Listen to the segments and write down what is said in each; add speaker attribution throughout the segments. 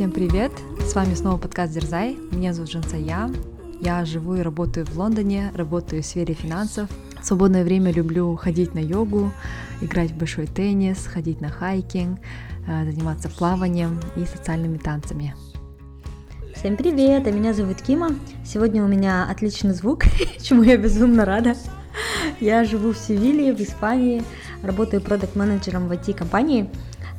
Speaker 1: Всем привет! С вами снова подкаст Дерзай. Меня зовут Жансая. Я живу и работаю в Лондоне, работаю в сфере финансов. В свободное время люблю ходить на йогу, играть в большой теннис, ходить на хайкинг, э, заниматься плаванием и социальными танцами.
Speaker 2: Всем привет, а меня зовут Кима. Сегодня у меня отличный звук, чему я безумно рада. Я живу в Севилье, в Испании, работаю продукт-менеджером в IT-компании,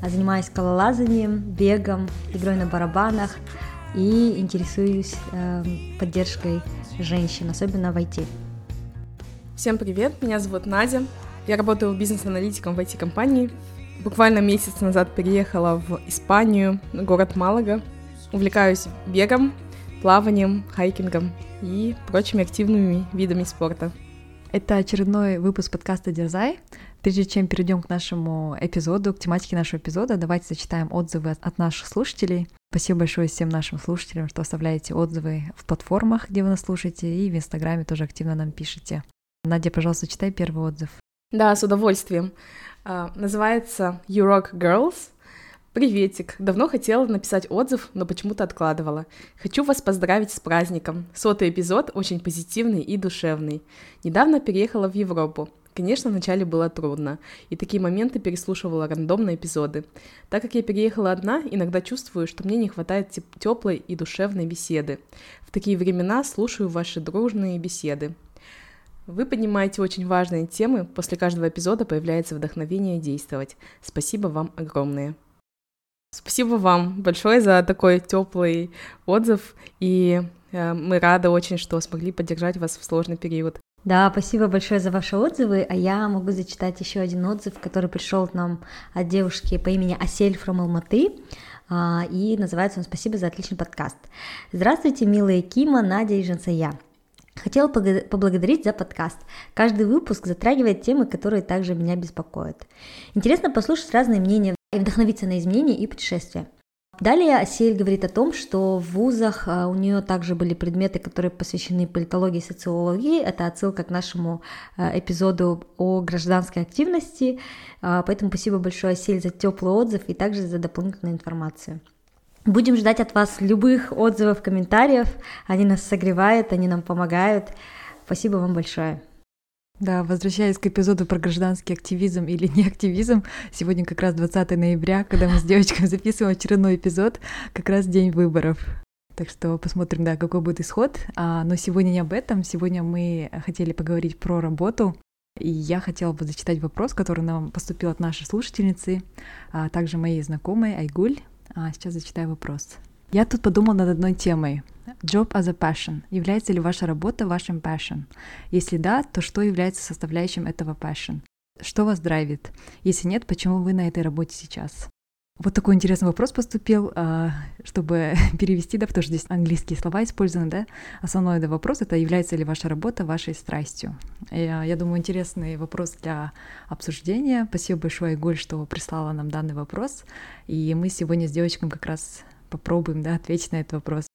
Speaker 2: занимаюсь скалолазанием, бегом, игрой на барабанах и интересуюсь э, поддержкой женщин, особенно в IT.
Speaker 3: Всем привет, меня зовут Надя. Я работаю бизнес-аналитиком в IT-компании. Буквально месяц назад переехала в Испанию, город Малага. Увлекаюсь бегом, плаванием, хайкингом и прочими активными видами спорта.
Speaker 1: Это очередной выпуск подкаста «Дерзай». Прежде чем перейдем к нашему эпизоду, к тематике нашего эпизода, давайте зачитаем отзывы от наших слушателей. Спасибо большое всем нашим слушателям, что оставляете отзывы в платформах, где вы нас слушаете, и в Инстаграме тоже активно нам пишете. Надя, пожалуйста, читай первый отзыв.
Speaker 3: Да, с удовольствием. Uh, называется You Rock Girls. Приветик. Давно хотела написать отзыв, но почему-то откладывала. Хочу вас поздравить с праздником. Сотый эпизод очень позитивный и душевный. Недавно переехала в Европу. Конечно, вначале было трудно, и такие моменты переслушивала рандомные эпизоды. Так как я переехала одна, иногда чувствую, что мне не хватает теплой и душевной беседы. В такие времена слушаю ваши дружные беседы. Вы поднимаете очень важные темы, после каждого эпизода появляется вдохновение действовать. Спасибо вам огромное. Спасибо вам большое за такой теплый отзыв, и э, мы рады очень, что смогли поддержать вас в сложный период.
Speaker 2: Да, спасибо большое за ваши отзывы, а я могу зачитать еще один отзыв, который пришел к нам от девушки по имени Асель from Алматы, а, и называется он «Спасибо за отличный подкаст». Здравствуйте, милые Кима, Надя и Жансая. Хотела поблагодарить за подкаст. Каждый выпуск затрагивает темы, которые также меня беспокоят. Интересно послушать разные мнения и вдохновиться на изменения и путешествия. Далее Асель говорит о том, что в вузах а, у нее также были предметы, которые посвящены политологии и социологии. Это отсылка к нашему а, эпизоду о гражданской активности. А, поэтому спасибо большое, Асель, за теплый отзыв и также за дополнительную информацию. Будем ждать от вас любых отзывов, комментариев. Они нас согревают, они нам помогают. Спасибо вам большое.
Speaker 1: Да, возвращаясь к эпизоду про гражданский активизм или не активизм, сегодня как раз 20 ноября, когда мы с девочками записываем очередной эпизод, как раз день выборов. Так что посмотрим, да, какой будет исход. А, но сегодня не об этом. Сегодня мы хотели поговорить про работу. И я хотела бы зачитать вопрос, который нам поступил от нашей слушательницы, а также моей знакомой Айгуль. А, сейчас зачитаю вопрос. Я тут подумал над одной темой. Job as a passion. Является ли ваша работа вашим passion? Если да, то что является составляющим этого passion? Что вас драйвит? Если нет, почему вы на этой работе сейчас? Вот такой интересный вопрос поступил, а, чтобы перевести, да, потому что здесь английские слова использованы, да. Основной да, вопрос — это является ли ваша работа вашей страстью. Я, я думаю, интересный вопрос для обсуждения. Спасибо большое, Иголь, что прислала нам данный вопрос. И мы сегодня с девочками как раз попробуем да, ответить на этот вопрос.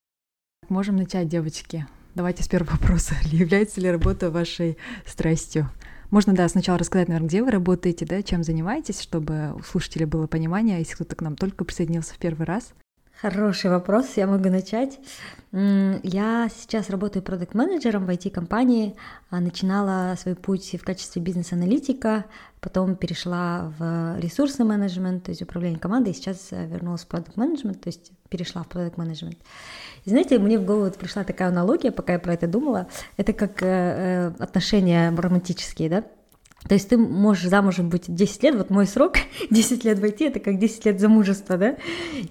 Speaker 1: Можем начать, девочки. Давайте с первого вопроса. Является ли работа вашей страстью? Можно, да, сначала рассказать, наверное, где вы работаете, да, чем занимаетесь, чтобы у слушателей было понимание, если кто-то к нам только присоединился в первый раз.
Speaker 2: Хороший вопрос, я могу начать. Я сейчас работаю продукт-менеджером в IT-компании, а начинала свой путь в качестве бизнес-аналитика, потом перешла в ресурсный менеджмент, то есть управление командой, и сейчас вернулась в продукт-менеджмент, то есть перешла в продукт-менеджмент. Знаете, мне в голову пришла такая аналогия, пока я про это думала, это как э, э, отношения романтические, да, то есть ты можешь замужем быть 10 лет, вот мой срок, 10 лет войти, это как 10 лет замужества, да,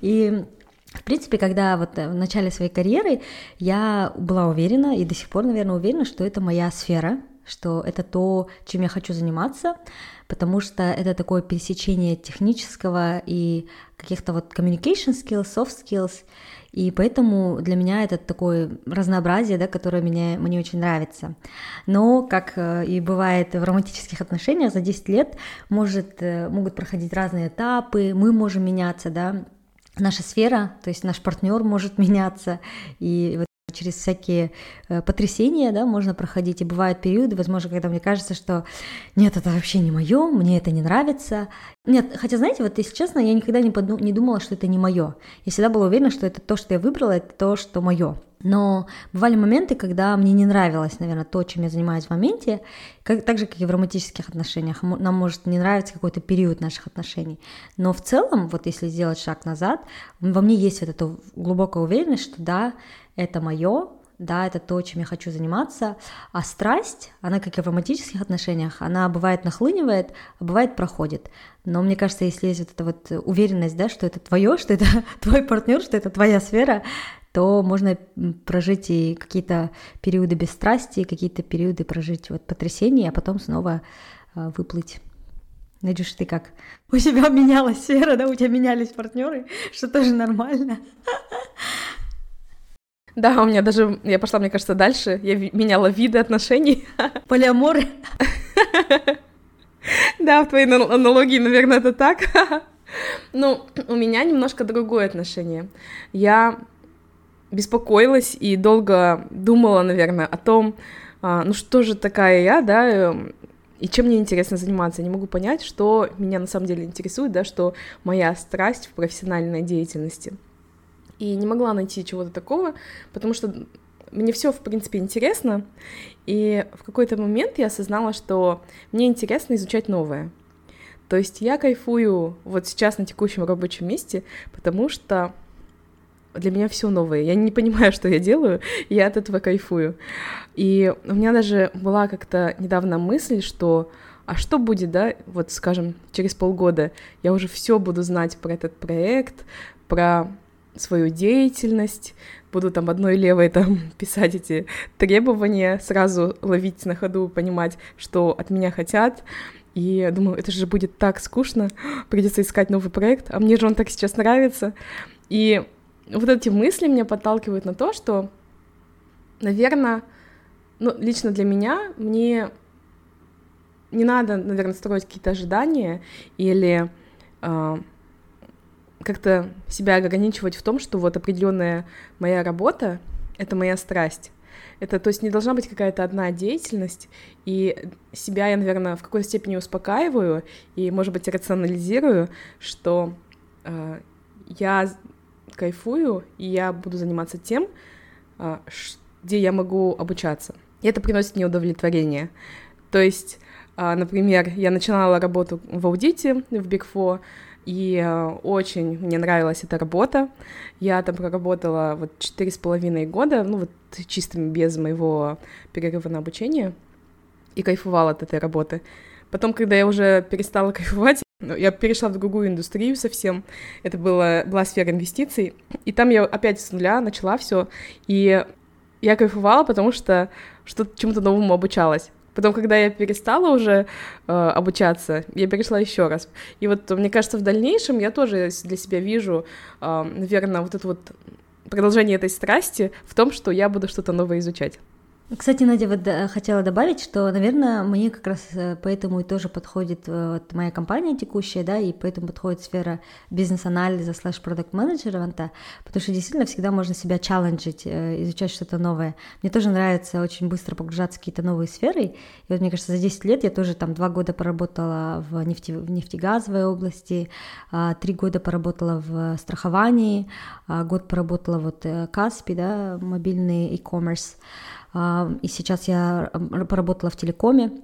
Speaker 2: и в принципе, когда вот в начале своей карьеры я была уверена и до сих пор, наверное, уверена, что это моя сфера, что это то, чем я хочу заниматься, потому что это такое пересечение технического и каких-то вот communication skills, soft skills, и поэтому для меня это такое разнообразие, да, которое мне, мне очень нравится. Но, как э, и бывает в романтических отношениях, за 10 лет может, э, могут проходить разные этапы, мы можем меняться, да, наша сфера, то есть наш партнер может меняться, и вот через всякие э, потрясения, да, можно проходить, и бывают периоды, возможно, когда мне кажется, что нет, это вообще не мое, мне это не нравится. Нет, хотя, знаете, вот если честно, я никогда не, подум- не думала, что это не мое. Я всегда была уверена, что это то, что я выбрала, это то, что мое. Но бывали моменты, когда мне не нравилось, наверное, то, чем я занимаюсь в моменте, как, так же, как и в романтических отношениях. Нам может не нравиться какой-то период наших отношений. Но в целом, вот если сделать шаг назад, во мне есть вот эта глубокая уверенность, что да, это мое, да, это то, чем я хочу заниматься, а страсть, она, как и в романтических отношениях, она бывает нахлынивает, а бывает проходит. Но мне кажется, если есть вот эта вот уверенность, да, что это твое, что это твой партнер, что это твоя сфера, то можно прожить и какие-то периоды без страсти, какие-то периоды прожить вот потрясения, а потом снова э, выплыть. Надюш, ты как? У тебя менялась сфера, да? У тебя менялись партнеры, что тоже нормально.
Speaker 3: Да, у меня даже, я пошла, мне кажется, дальше. Я меняла виды отношений.
Speaker 2: Полиаморы.
Speaker 3: Да, в твоей аналогии, наверное, это так. Ну, у меня немножко другое отношение. Я беспокоилась и долго думала, наверное, о том, а, ну что же такая я, да, эм, и чем мне интересно заниматься. Я не могу понять, что меня на самом деле интересует, да, что моя страсть в профессиональной деятельности. И не могла найти чего-то такого, потому что мне все, в принципе, интересно, и в какой-то момент я осознала, что мне интересно изучать новое. То есть я кайфую вот сейчас на текущем рабочем месте, потому что для меня все новое. Я не понимаю, что я делаю, я от этого кайфую. И у меня даже была как-то недавно мысль, что а что будет, да, вот скажем, через полгода я уже все буду знать про этот проект, про свою деятельность, буду там одной левой там писать эти требования, сразу ловить на ходу, понимать, что от меня хотят. И думаю, это же будет так скучно, придется искать новый проект, а мне же он так сейчас нравится. И вот эти мысли меня подталкивают на то, что, наверное, ну, лично для меня, мне не надо, наверное, строить какие-то ожидания или э, как-то себя ограничивать в том, что вот определенная моя работа — это моя страсть. Это, то есть, не должна быть какая-то одна деятельность, и себя я, наверное, в какой-то степени успокаиваю и, может быть, рационализирую, что э, я кайфую, и я буду заниматься тем, а, где я могу обучаться. И это приносит мне удовлетворение. То есть, а, например, я начинала работу в аудите в Big Four, и а, очень мне нравилась эта работа. Я там проработала вот четыре с половиной года, ну вот чисто без моего перерыва на обучение, и кайфовала от этой работы. Потом, когда я уже перестала кайфовать, ну, я перешла в другую индустрию совсем. Это была, была сфера инвестиций. И там я опять с нуля начала все. И я кайфовала, потому что что чему-то новому обучалась. Потом, когда я перестала уже э, обучаться, я перешла еще раз. И вот мне кажется, в дальнейшем я тоже для себя вижу, э, наверное, вот это вот продолжение этой страсти в том, что я буду что-то новое изучать.
Speaker 2: Кстати, Надя, вот хотела добавить, что, наверное, мне как раз э, поэтому и тоже подходит э, вот моя компания текущая, да, и поэтому подходит сфера бизнес-анализа слэш продукт менеджмента потому что действительно всегда можно себя челленджить, э, изучать что-то новое. Мне тоже нравится очень быстро погружаться в какие-то новые сферы, и вот мне кажется, за 10 лет я тоже там два года поработала в, нефти, в нефтегазовой области, а, три года поработала в страховании, а, год поработала вот Каспи, да, мобильный e-commerce, и сейчас я поработала в телекоме,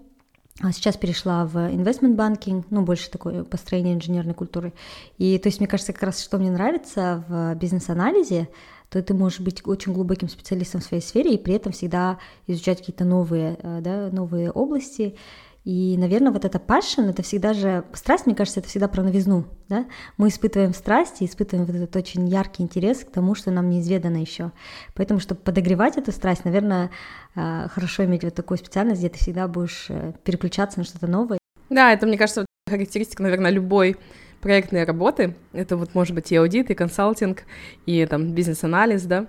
Speaker 2: а сейчас перешла в инвестмент банкинг, ну, больше такое построение инженерной культуры. И то есть, мне кажется, как раз что мне нравится в бизнес-анализе, то ты можешь быть очень глубоким специалистом в своей сфере и при этом всегда изучать какие-то новые, э, да, новые области. И, наверное, вот эта passion, это всегда же... Страсть, мне кажется, это всегда про новизну, да? Мы испытываем страсть и испытываем вот этот очень яркий интерес к тому, что нам неизведано еще. Поэтому, чтобы подогревать эту страсть, наверное, э, хорошо иметь вот такую специальность, где ты всегда будешь э, переключаться на что-то новое.
Speaker 3: Да, это, мне кажется, характеристика, наверное, любой проектной работы. Это вот может быть и аудит, и консалтинг, и там бизнес-анализ, да,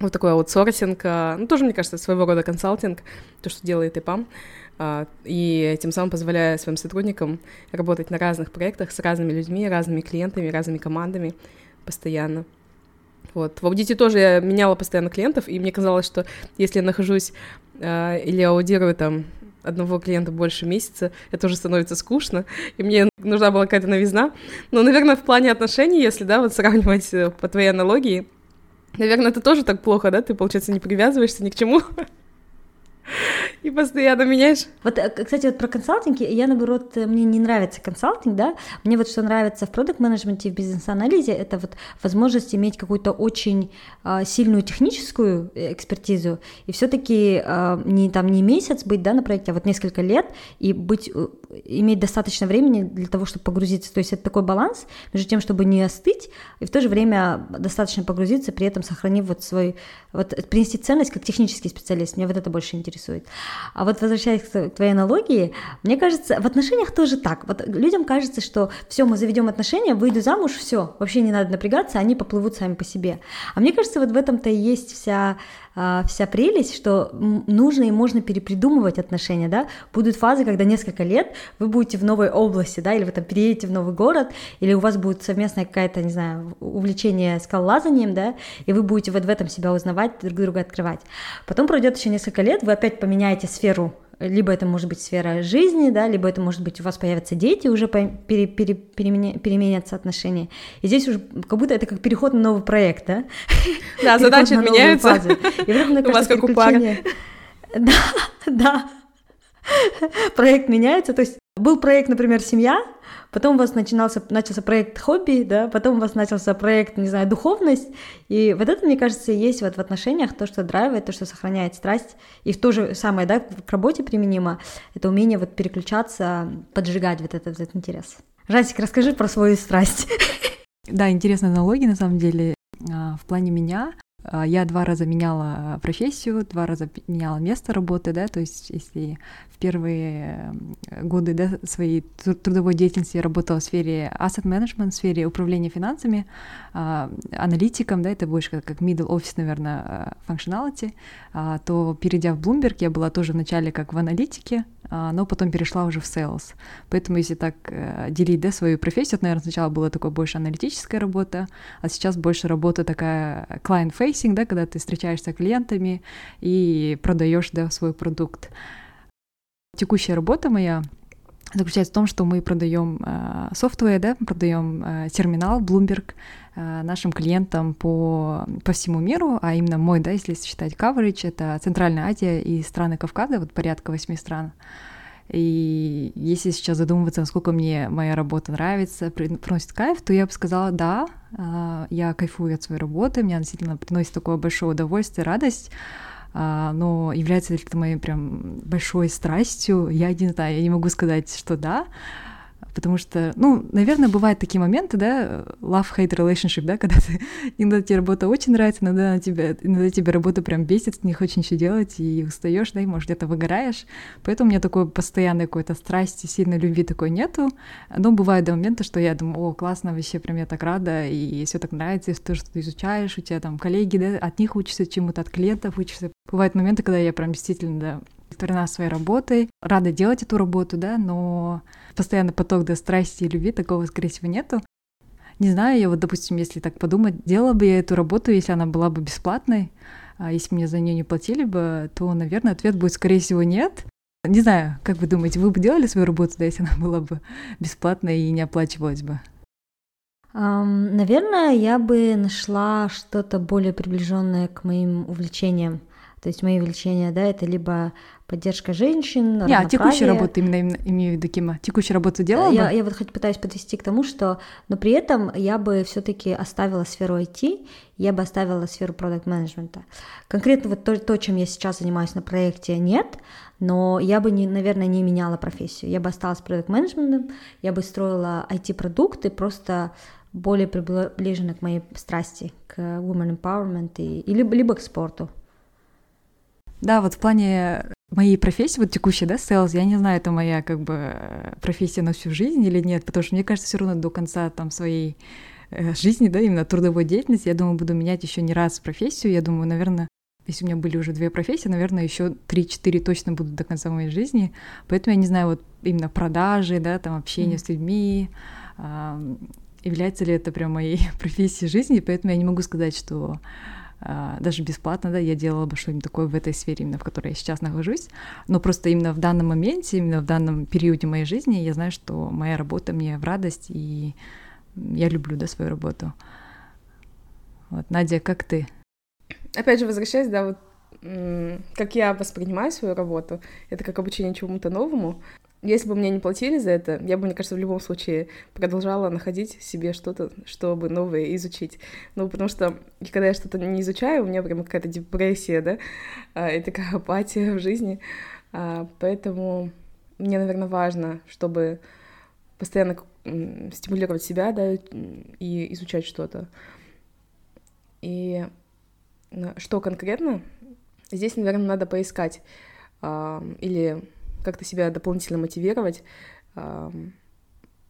Speaker 3: вот такой аутсорсинг, а, ну, тоже, мне кажется, своего рода консалтинг, то, что делает ИПАМ, а, и тем самым позволяя своим сотрудникам работать на разных проектах с разными людьми, разными клиентами, разными командами постоянно. Вот. В аудите тоже я меняла постоянно клиентов, и мне казалось, что если я нахожусь э, или аудирую там одного клиента больше месяца, это уже становится скучно, и мне нужна была какая-то новизна. Но, наверное, в плане отношений, если, да, вот сравнивать э, по твоей аналогии, наверное, это тоже так плохо, да, ты, получается, не привязываешься ни к чему, И постоянно меняешь.
Speaker 2: Вот, э, кстати, вот про консалтинг, я, наоборот, э, мне не нравится консалтинг, да, мне вот что нравится в продукт менеджменте в бизнес-анализе, это вот возможность иметь какую-то очень э, сильную техническую э, экспертизу, и все таки э, не там не месяц быть, да, на проекте, а вот несколько лет, и быть, иметь достаточно времени для того, чтобы погрузиться, то есть это такой баланс между тем, чтобы не остыть, и в то же время достаточно погрузиться, при этом сохранив вот свой, вот принести ценность как технический специалист, мне вот это больше интересно интересует. А вот возвращаясь к твоей аналогии, мне кажется, в отношениях тоже так. Вот людям кажется, что все, мы заведем отношения, выйду замуж, все, вообще не надо напрягаться, они поплывут сами по себе. А мне кажется, вот в этом-то и есть вся вся прелесть, что нужно и можно перепридумывать отношения, да, будут фазы, когда несколько лет вы будете в новой области, да, или вы там переедете в новый город, или у вас будет совместная какая-то, не знаю, увлечение скалолазанием, да, и вы будете вот в этом себя узнавать, друг друга открывать. Потом пройдет еще несколько лет, вы опять поменяете сферу либо это может быть сфера жизни, да, либо это может быть у вас появятся дети, уже пере, пере, переменя, переменятся отношения. И здесь уже как будто это как переход на новый проект, да?
Speaker 3: Да, задачи меняются.
Speaker 2: И вдруг, мне кажется, у вас как у. Да, да. Проект меняется, то есть был проект, например, семья, потом у вас начинался, начался проект хобби, да, потом у вас начался проект, не знаю, духовность, и вот это, мне кажется, есть вот в отношениях то, что драйвит, то, что сохраняет страсть, и в то же самое, да, к работе применимо, это умение вот переключаться, поджигать вот этот, этот интерес. Жасик, расскажи про свою страсть.
Speaker 1: Да, интересная аналогия, на самом деле. А, в плане меня я два раза меняла профессию, два раза меняла место работы, да, то есть если в первые годы да, своей трудовой деятельности я работала в сфере asset management, в сфере управления финансами, а, аналитиком, да, это больше как, middle office, наверное, functionality, а, то перейдя в Bloomberg, я была тоже вначале как в аналитике, а, но потом перешла уже в sales. Поэтому если так э, делить да, свою профессию, то, наверное, сначала была такая больше аналитическая работа, а сейчас больше работа такая client-facing, да, когда ты встречаешься с клиентами и продаешь да, свой продукт. Текущая работа моя заключается в том, что мы продаем э, софтвер, да, продаем э, терминал Bloomberg э, нашим клиентам по, по всему миру, а именно мой, да, если считать coverage, это Центральная Азия и страны Кавказа, вот порядка восьми стран. И если сейчас задумываться, насколько мне моя работа нравится, приносит кайф, то я бы сказала, да, э, я кайфую от своей работы, мне действительно приносит такое большое удовольствие, радость, а, но является ли это моей прям большой страстью, я не знаю, я не могу сказать, что да, потому что, ну, наверное, бывают такие моменты, да, love-hate relationship, да, когда ты, иногда тебе работа очень нравится, иногда, на тебя, иногда тебе работа прям бесит, не хочешь ничего делать, и устаешь, да, и, может, где-то выгораешь, поэтому у меня такой постоянной какой-то страсти, сильной любви такой нету, но бывают до момента, что я думаю, о, классно, вообще, прям я так рада, и все так нравится, и то, что ты изучаешь, у тебя там коллеги, да, от них учишься чему-то, от клиентов учишься. Бывают моменты, когда я прям действительно, да, удовлетворена своей работой, рада делать эту работу, да, но постоянно поток до страсти и любви такого, скорее всего, нету. Не знаю, я вот, допустим, если так подумать, делала бы я эту работу, если она была бы бесплатной, а если мне за нее не платили бы, то, наверное, ответ будет, скорее всего, нет. Не знаю, как вы думаете, вы бы делали свою работу, да, если она была бы бесплатной и не оплачивалась бы?
Speaker 2: Um, наверное, я бы нашла что-то более приближенное к моим увлечениям. То есть мои увлечения, да, это либо поддержка женщин,
Speaker 1: Не, а текущая работа, именно, именно имею в виду, Кима, текущая работа делала
Speaker 2: я, бы? Я вот хоть пытаюсь подвести к тому, что, но при этом я бы все таки оставила сферу IT, я бы оставила сферу продукт менеджмента Конкретно вот то, то, чем я сейчас занимаюсь на проекте, нет, но я бы, не, наверное, не меняла профессию. Я бы осталась продукт менеджментом я бы строила IT-продукты, просто более приближены к моей страсти, к women empowerment и, и либо, либо к спорту.
Speaker 1: Да, вот в плане моей профессии, вот текущей, да, sales, я не знаю, это моя как бы профессия на всю жизнь или нет, потому что мне кажется, все равно до конца там своей э, жизни, да, именно трудовой деятельности, я думаю, буду менять еще не раз профессию, я думаю, наверное, если у меня были уже две профессии, наверное, еще три-четыре точно будут до конца моей жизни, поэтому я не знаю, вот именно продажи, да, там общение mm. с людьми, является ли это прям моей профессией жизни, поэтому я не могу сказать, что даже бесплатно, да, я делала бы что-нибудь такое в этой сфере, именно в которой я сейчас нахожусь, но просто именно в данном моменте, именно в данном периоде моей жизни я знаю, что моя работа мне в радость, и я люблю, да, свою работу. Вот, Надя, как ты?
Speaker 3: Опять же, возвращаясь, да, вот как я воспринимаю свою работу, это как обучение чему-то новому. Если бы мне не платили за это, я бы, мне кажется, в любом случае продолжала находить себе что-то, чтобы новое изучить. Ну, потому что, когда я что-то не изучаю, у меня прям какая-то депрессия, да, а, и такая апатия в жизни. А, поэтому мне, наверное, важно, чтобы постоянно стимулировать себя, да, и изучать что-то. И что конкретно? Здесь, наверное, надо поискать или как-то себя дополнительно мотивировать,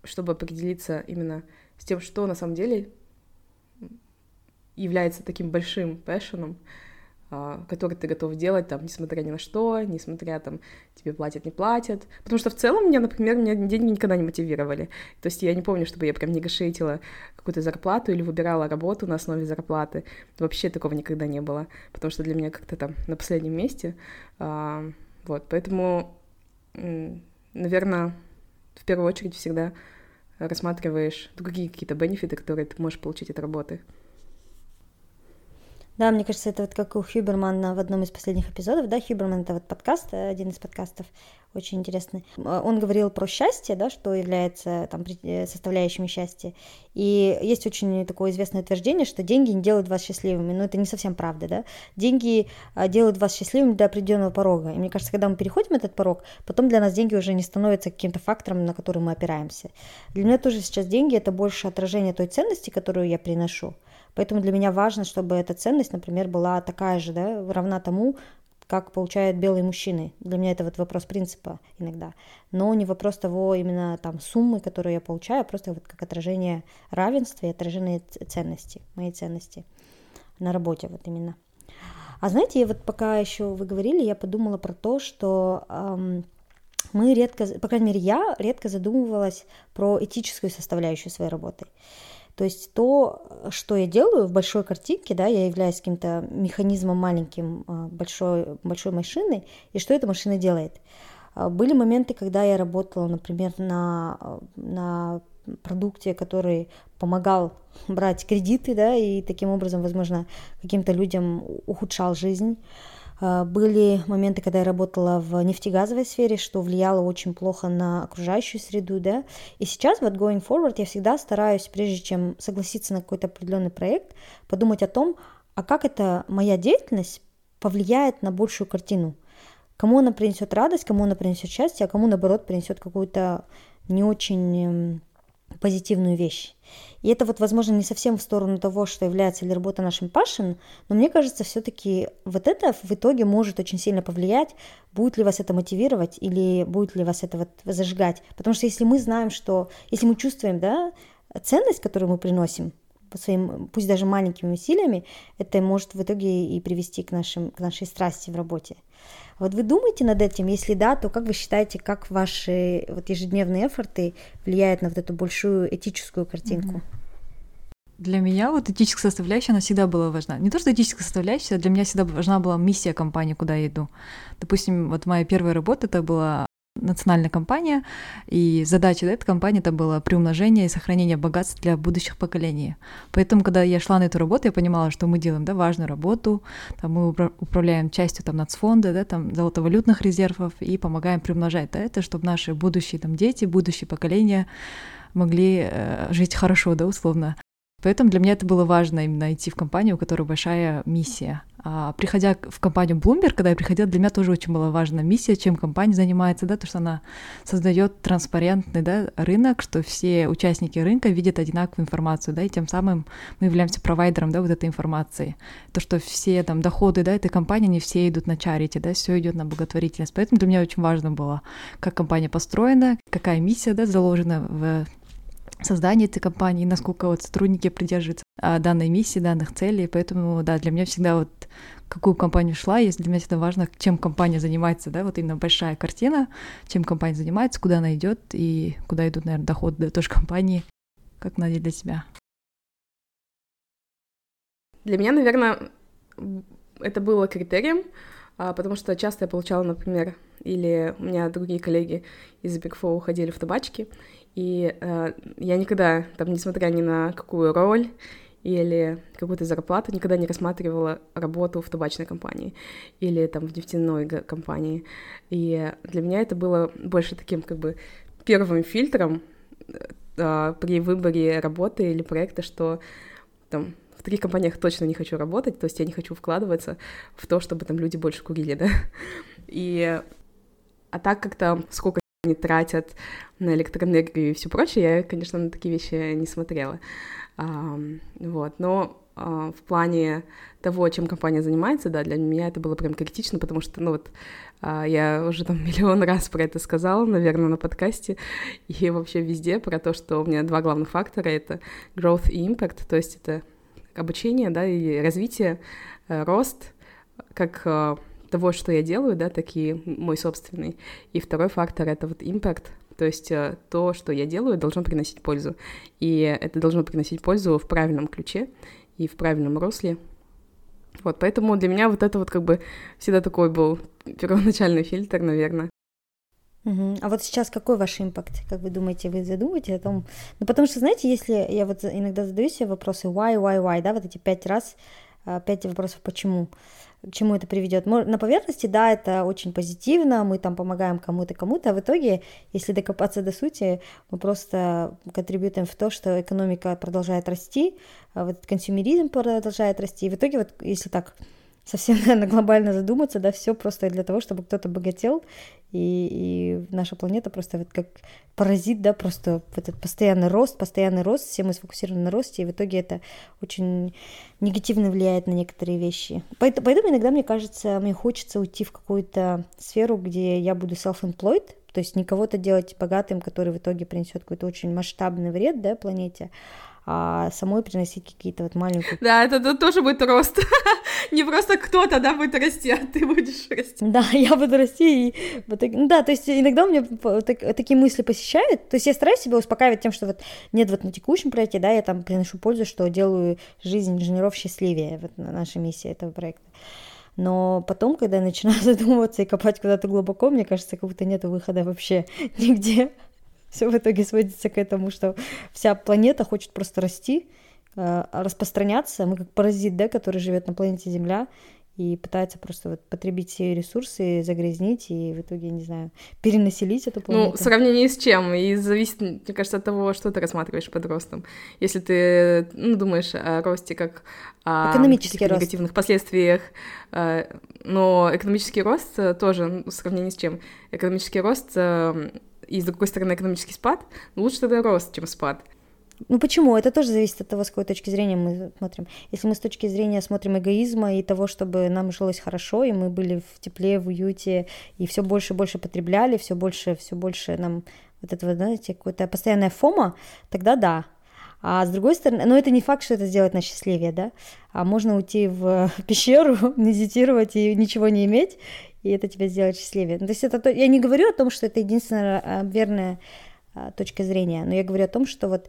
Speaker 3: чтобы определиться именно с тем, что на самом деле является таким большим пэшеном, а, который ты готов делать, там, несмотря ни на что, несмотря, там, тебе платят, не платят. Потому что в целом меня, например, меня деньги никогда не мотивировали. То есть я не помню, чтобы я прям негашейтила какую-то зарплату или выбирала работу на основе зарплаты. Вообще такого никогда не было, потому что для меня как-то там на последнем месте. А, вот, поэтому, наверное, в первую очередь всегда рассматриваешь другие какие-то бенефиты, которые ты можешь получить от работы.
Speaker 2: Да, мне кажется, это вот как у Хюбермана в одном из последних эпизодов, да, Хюберман это вот подкаст, э, один из подкастов, очень интересный. Э, он говорил про счастье, да, что является там э, составляющими счастья. И есть очень такое известное утверждение, что деньги не делают вас счастливыми. Но это не совсем правда, да. Деньги делают вас счастливыми до определенного порога. И мне кажется, когда мы переходим этот порог, потом для нас деньги уже не становятся каким-то фактором, на который мы опираемся. Для меня тоже сейчас деньги это больше отражение той ценности, которую я приношу. Поэтому для меня важно, чтобы эта ценность, например, была такая же, да, равна тому, как получают белые мужчины. Для меня это вот вопрос принципа иногда. Но не вопрос того именно там суммы, которую я получаю, а просто вот как отражение равенства и отражение ценности, моей ценности на работе вот именно. А знаете, вот пока еще вы говорили, я подумала про то, что эм, мы редко, по крайней мере, я редко задумывалась про этическую составляющую своей работы. То есть то, что я делаю в большой картинке, да, я являюсь каким-то механизмом маленьким а, большой, большой машины, и что эта машина делает. А, были моменты, когда я работала, например, на, на продукте, который помогал брать кредиты, да, и таким образом, возможно, каким-то людям ухудшал жизнь. А, были моменты, когда я работала в нефтегазовой сфере, что влияло очень плохо на окружающую среду, да. И сейчас, вот going forward, я всегда стараюсь, прежде чем согласиться на какой-то определенный проект, подумать о том, а как эта моя деятельность повлияет на большую картину. Кому она принесет радость, кому она принесет счастье, а кому, наоборот, принесет какую-то не очень эм, позитивную вещь. И это вот, возможно, не совсем в сторону того, что является ли работа нашим пашин, но мне кажется, все-таки вот это в итоге может очень сильно повлиять, будет ли вас это мотивировать или будет ли вас это вот зажигать. Потому что если мы знаем, что, если мы чувствуем, да, ценность, которую мы приносим, по своим, пусть даже маленькими усилиями, это может в итоге и привести к, нашим, к нашей страсти в работе. Вот вы думаете над этим? Если да, то как вы считаете, как ваши вот ежедневные эфорты влияют на вот эту большую этическую картинку?
Speaker 1: Для меня вот этическая составляющая, она всегда была важна. Не то, что этическая составляющая, для меня всегда важна была миссия компании, куда я иду. Допустим, вот моя первая работа, это была национальная компания, и задача этой компании это было приумножение и сохранение богатств для будущих поколений. Поэтому, когда я шла на эту работу, я понимала, что мы делаем да, важную работу, там, мы управляем частью там, нацфонда, да, там, золотовалютных резервов и помогаем приумножать да, это, чтобы наши будущие там, дети, будущие поколения могли э, жить хорошо, да, условно. Поэтому для меня это было важно именно идти в компанию, у которой большая миссия. А, приходя в компанию Bloomberg, когда я приходила, для меня тоже очень была важна миссия, чем компания занимается, да, то, что она создает транспарентный да, рынок, что все участники рынка видят одинаковую информацию, да, и тем самым мы являемся провайдером, да, вот этой информации. То, что все там доходы, да, этой компании, не все идут на чарити, да, все идет на благотворительность. Поэтому для меня очень важно было, как компания построена, какая миссия, да, заложена в создания этой компании, насколько вот сотрудники придерживаются а, данной миссии, данных целей. Поэтому, да, для меня всегда вот какую компанию шла, есть для меня всегда важно, чем компания занимается, да, вот именно большая картина, чем компания занимается, куда она идет и куда идут, наверное, доходы да, тоже компании. Как Надя для себя?
Speaker 3: Для меня, наверное, это было критерием, а, потому что часто я получала, например, или у меня другие коллеги из Big Four уходили в табачки, и э, я никогда, там, несмотря ни на какую роль или какую-то зарплату, никогда не рассматривала работу в табачной компании или там в нефтяной компании. И для меня это было больше таким как бы первым фильтром э, при выборе работы или проекта, что там в таких компаниях точно не хочу работать, то есть я не хочу вкладываться в то, чтобы там люди больше курили, да. И а так как там сколько они тратят на электроэнергию и все прочее, я, конечно, на такие вещи не смотрела. А, вот, но а, в плане того, чем компания занимается, да, для меня это было прям критично, потому что, ну вот, а, я уже там миллион раз про это сказала, наверное, на подкасте и вообще везде про то, что у меня два главных фактора — это growth и impact, то есть это обучение, да, и развитие, э, рост, как э, того, что я делаю, да, такие мой собственный. И второй фактор — это вот impact, то есть э, то, что я делаю, должно приносить пользу. И это должно приносить пользу в правильном ключе и в правильном русле. Вот, поэтому для меня вот это вот как бы всегда такой был первоначальный фильтр, наверное.
Speaker 2: Угу. А вот сейчас какой ваш импакт? Как вы думаете, вы задумаете о том? Ну, потому что, знаете, если я вот иногда задаю себе вопросы why, why, why, да, вот эти пять раз, а, пять вопросов почему, к чему это приведет. На поверхности, да, это очень позитивно, мы там помогаем кому-то, кому-то, а в итоге, если докопаться до сути, мы просто контрибьютим в то, что экономика продолжает расти, а вот консюмеризм продолжает расти, и в итоге вот если так совсем, наверное, глобально задуматься, да, все просто для того, чтобы кто-то богател, и, и наша планета просто вот как паразит, да, просто этот постоянный рост, постоянный рост, все мы сфокусированы на росте, и в итоге это очень негативно влияет на некоторые вещи. Поэтому, поэтому иногда, мне кажется, мне хочется уйти в какую-то сферу, где я буду self-employed, то есть не кого-то делать богатым, который в итоге принесет какой-то очень масштабный вред, да, планете, а самой приносить какие-то вот маленькие...
Speaker 3: Да, это, это тоже будет рост. Не просто кто-то, да, будет расти, а ты будешь расти.
Speaker 2: Да, я буду расти. И... Ну, да, то есть иногда у меня такие мысли посещают. То есть я стараюсь себя успокаивать тем, что вот нет вот на текущем проекте, да, я там приношу пользу, что делаю жизнь инженеров счастливее. Вот наша миссия этого проекта. Но потом, когда я начинаю задумываться и копать куда-то глубоко, мне кажется, как будто нет выхода вообще нигде. Все в итоге сводится к этому, что вся планета хочет просто расти, э, распространяться. Мы как паразит, да, который живет на планете Земля и пытается просто вот потребить все загрязнить, и в итоге, не знаю, перенаселить эту планету.
Speaker 3: Ну, в сравнении с чем? И зависит, мне кажется, от того, что ты рассматриваешь под ростом. Если ты ну, думаешь о росте как о
Speaker 2: экономический рост.
Speaker 3: негативных последствиях, э, но экономический рост тоже ну, в сравнении с чем? Экономический рост э, и, с другой стороны, экономический спад, ну, лучше тогда рост, чем спад.
Speaker 2: Ну почему? Это тоже зависит от того, с какой точки зрения мы смотрим. Если мы с точки зрения смотрим эгоизма и того, чтобы нам жилось хорошо, и мы были в тепле, в уюте, и все больше и больше потребляли, все больше, все больше нам вот этого, знаете, какая-то постоянная фома, тогда да. А с другой стороны, но это не факт, что это сделает нас счастливее, да? А можно уйти в пещеру, медитировать и ничего не иметь, и это тебя сделает счастливее. Ну, то есть это я не говорю о том, что это единственная а, верная а, точка зрения, но я говорю о том, что вот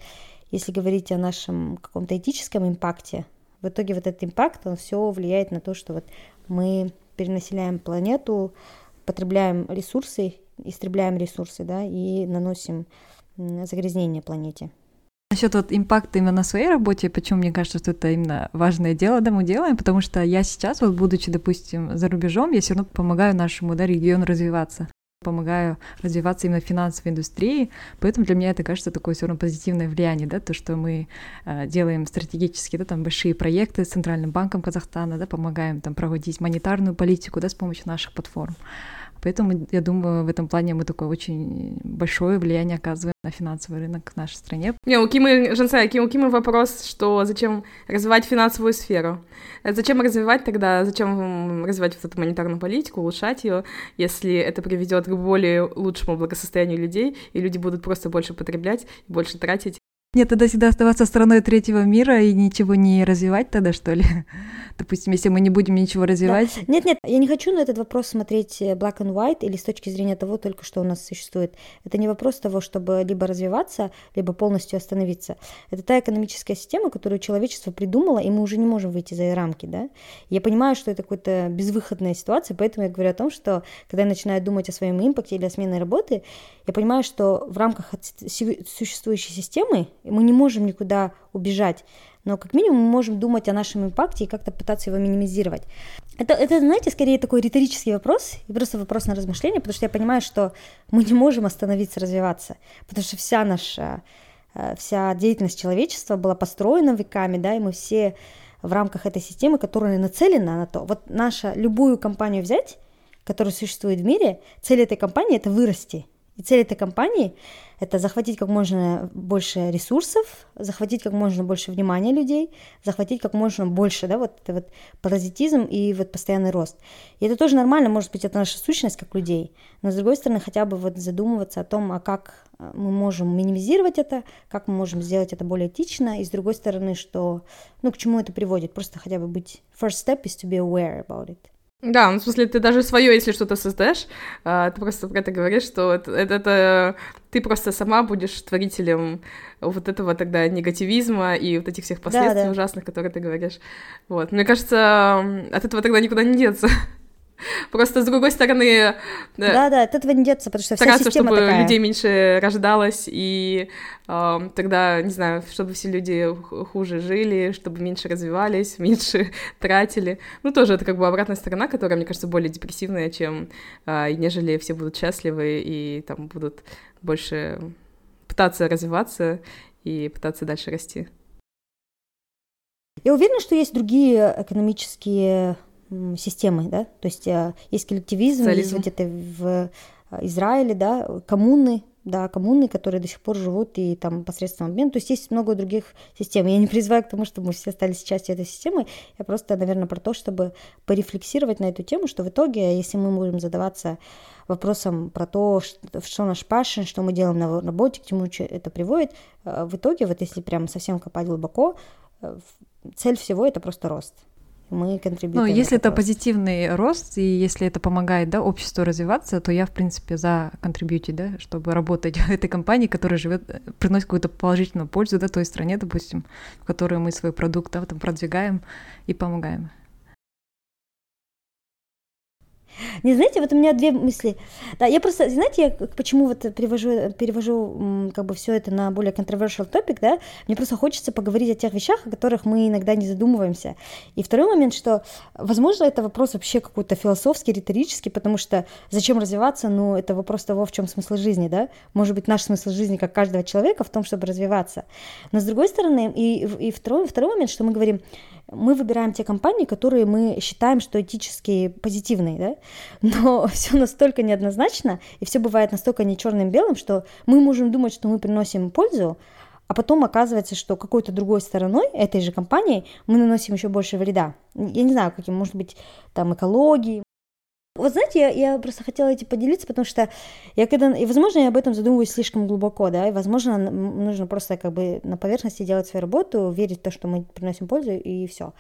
Speaker 2: если говорить о нашем каком-то этическом импакте, в итоге вот этот импакт, он все влияет на то, что вот мы перенаселяем планету, потребляем ресурсы, истребляем ресурсы, да, и наносим загрязнение планете.
Speaker 1: Насчет вот импакта именно на своей работе, почему мне кажется, что это именно важное дело, да, мы делаем, потому что я сейчас, вот будучи, допустим, за рубежом, я все равно помогаю нашему да, региону развиваться помогаю развиваться именно в финансовой индустрии, поэтому для меня это кажется такое все равно позитивное влияние, да, то, что мы э, делаем стратегически, да, там большие проекты с Центральным банком Казахстана, да, помогаем там проводить монетарную политику, да, с помощью наших платформ. Поэтому, я думаю, в этом плане мы такое очень большое влияние оказываем на финансовый рынок в нашей стране.
Speaker 3: Не, у Кимы, Женса, у Кимы вопрос, что зачем развивать финансовую сферу? Э, зачем развивать тогда, зачем развивать вот эту монетарную политику, улучшать ее, если это приведет к более лучшему благосостоянию людей, и люди будут просто больше потреблять, больше тратить,
Speaker 1: Нет, тогда всегда оставаться страной третьего мира и ничего не развивать тогда, что ли? Допустим, если мы не будем ничего развивать.
Speaker 2: Да. Нет, нет, я не хочу на этот вопрос смотреть э, black and white или с точки зрения того только, что у нас существует. Это не вопрос того, чтобы либо развиваться, либо полностью остановиться. Это та экономическая система, которую человечество придумало, и мы уже не можем выйти за ее рамки, да. Я понимаю, что это какая-то безвыходная ситуация, поэтому я говорю о том, что когда я начинаю думать о своем импакте или о смене работы, я понимаю, что в рамках существующей системы мы не можем никуда убежать но как минимум мы можем думать о нашем импакте и как-то пытаться его минимизировать. Это, это, знаете, скорее такой риторический вопрос и просто вопрос на размышление, потому что я понимаю, что мы не можем остановиться, развиваться, потому что вся наша, э, вся деятельность человечества была построена веками, да, и мы все в рамках этой системы, которая нацелена на то. Вот наша любую компанию взять, которая существует в мире, цель этой компании – это вырасти – и цель этой компании – это захватить как можно больше ресурсов, захватить как можно больше внимания людей, захватить как можно больше, да, вот это вот паразитизм и вот постоянный рост. И это тоже нормально, может быть, это наша сущность как людей, но с другой стороны, хотя бы вот задумываться о том, а как э, мы можем минимизировать это, как мы можем сделать это более этично, и с другой стороны, что, ну, к чему это приводит, просто хотя бы быть, first step is to be aware about it.
Speaker 3: Да, ну, в смысле, ты даже свое, если что-то создаешь, а, ты просто про это говоришь, что это, это, это ты просто сама будешь творителем вот этого тогда негативизма и вот этих всех последствий да, да. ужасных, которые ты говоришь. Вот. Мне кажется, от этого тогда никуда не деться. Просто с другой стороны...
Speaker 2: Да, да, от этого не деться, потому что вся
Speaker 3: стараться,
Speaker 2: система
Speaker 3: чтобы
Speaker 2: такая.
Speaker 3: людей меньше рождалось, и э, тогда, не знаю, чтобы все люди хуже жили, чтобы меньше развивались, меньше тратили. Ну, тоже это как бы обратная сторона, которая, мне кажется, более депрессивная, чем э, нежели все будут счастливы и там будут больше пытаться развиваться и пытаться дальше расти.
Speaker 2: Я уверена, что есть другие экономические системы, да, то есть э, есть коллективизм, Социализм. есть вот это в э, Израиле, да, коммуны, да, коммуны, которые до сих пор живут и там посредством обмена. То есть есть много других систем. Я не призываю к тому, чтобы мы все стали частью этой системы. Я просто, наверное, про то, чтобы порефлексировать на эту тему, что в итоге, если мы будем задаваться вопросом про то, что, что наш пашин, что мы делаем на работе, к чему это приводит, э, в итоге, вот если прям совсем копать глубоко, цель всего это просто рост мы контрибьютируем.
Speaker 1: Ну, если это позитивный рост, и если это помогает, да, обществу развиваться, то я, в принципе, за контрибьюти, да, чтобы работать в этой компании, которая живет, приносит какую-то положительную пользу, да, той стране, допустим, в которой мы свой продукт, да, там продвигаем и помогаем.
Speaker 2: Не знаете, вот у меня две мысли. Да, я просто, знаете, я почему вот перевожу, перевожу как бы все это на более controversial topic, да, мне просто хочется поговорить о тех вещах, о которых мы иногда не задумываемся. И второй момент, что, возможно, это вопрос вообще какой-то философский, риторический, потому что зачем развиваться, ну, это вопрос того, в чем смысл жизни, да, может быть, наш смысл жизни, как каждого человека, в том, чтобы развиваться. Но с другой стороны, и, и второй, второй момент, что мы говорим, мы выбираем те компании, которые мы считаем, что этически позитивные, да? но все настолько неоднозначно, и все бывает настолько не черным-белым, что мы можем думать, что мы приносим пользу, а потом оказывается, что какой-то другой стороной этой же компании мы наносим еще больше вреда. Я не знаю, каким, может быть, там экологии, вот знаете, я, я просто хотела этим поделиться, потому что я когда, и возможно, я об этом задумываюсь слишком глубоко, да, и возможно, нужно просто как бы на поверхности делать свою работу, верить в то, что мы приносим пользу, и все.